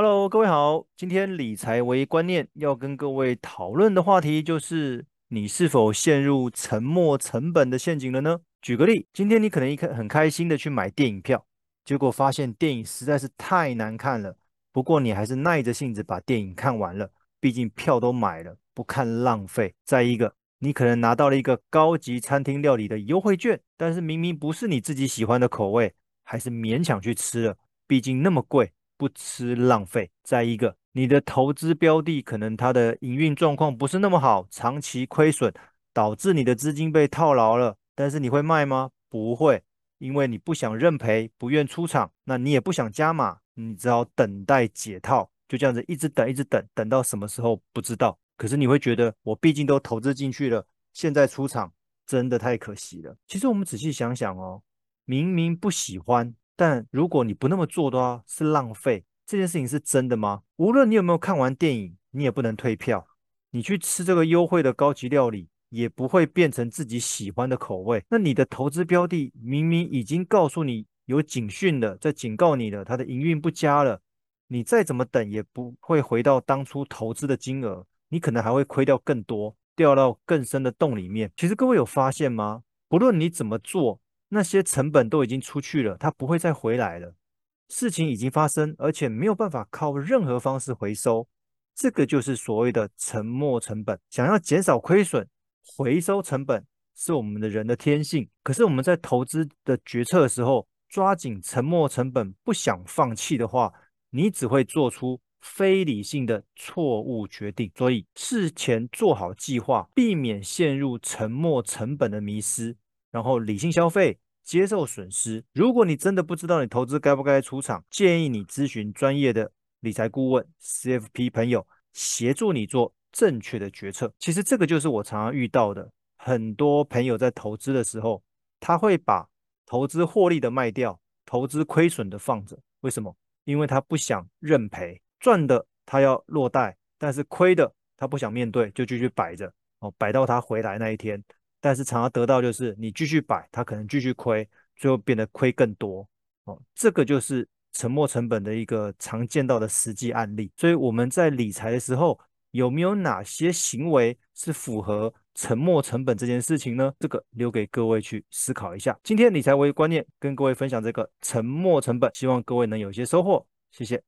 Hello，各位好。今天理财为观念要跟各位讨论的话题就是：你是否陷入沉没成本的陷阱了呢？举个例，今天你可能一开很开心的去买电影票，结果发现电影实在是太难看了。不过你还是耐着性子把电影看完了，毕竟票都买了，不看浪费。再一个，你可能拿到了一个高级餐厅料理的优惠券，但是明明不是你自己喜欢的口味，还是勉强去吃了，毕竟那么贵。不吃浪费。再一个，你的投资标的可能它的营运状况不是那么好，长期亏损，导致你的资金被套牢了。但是你会卖吗？不会，因为你不想认赔，不愿出场，那你也不想加码，你只好等待解套，就这样子一直等，一直等，等到什么时候不知道。可是你会觉得，我毕竟都投资进去了，现在出场真的太可惜了。其实我们仔细想想哦，明明不喜欢。但如果你不那么做的话，是浪费。这件事情是真的吗？无论你有没有看完电影，你也不能退票。你去吃这个优惠的高级料理，也不会变成自己喜欢的口味。那你的投资标的明明已经告诉你有警讯了，在警告你了，它的营运不佳了。你再怎么等，也不会回到当初投资的金额，你可能还会亏掉更多，掉到更深的洞里面。其实各位有发现吗？不论你怎么做。那些成本都已经出去了，它不会再回来了。事情已经发生，而且没有办法靠任何方式回收。这个就是所谓的沉没成本。想要减少亏损，回收成本是我们的人的天性。可是我们在投资的决策的时候，抓紧沉没成本，不想放弃的话，你只会做出非理性的错误决定。所以事前做好计划，避免陷入沉没成本的迷失。然后理性消费，接受损失。如果你真的不知道你投资该不该出场，建议你咨询专业的理财顾问 CFP 朋友，协助你做正确的决策。其实这个就是我常常遇到的，很多朋友在投资的时候，他会把投资获利的卖掉，投资亏损的放着。为什么？因为他不想认赔，赚的他要落袋，但是亏的他不想面对，就继续摆着哦，摆到他回来那一天。但是常常得到就是你继续摆，它可能继续亏，最后变得亏更多哦。这个就是沉没成本的一个常见到的实际案例。所以我们在理财的时候，有没有哪些行为是符合沉没成本这件事情呢？这个留给各位去思考一下。今天理财为观念跟各位分享这个沉没成本，希望各位能有一些收获。谢谢。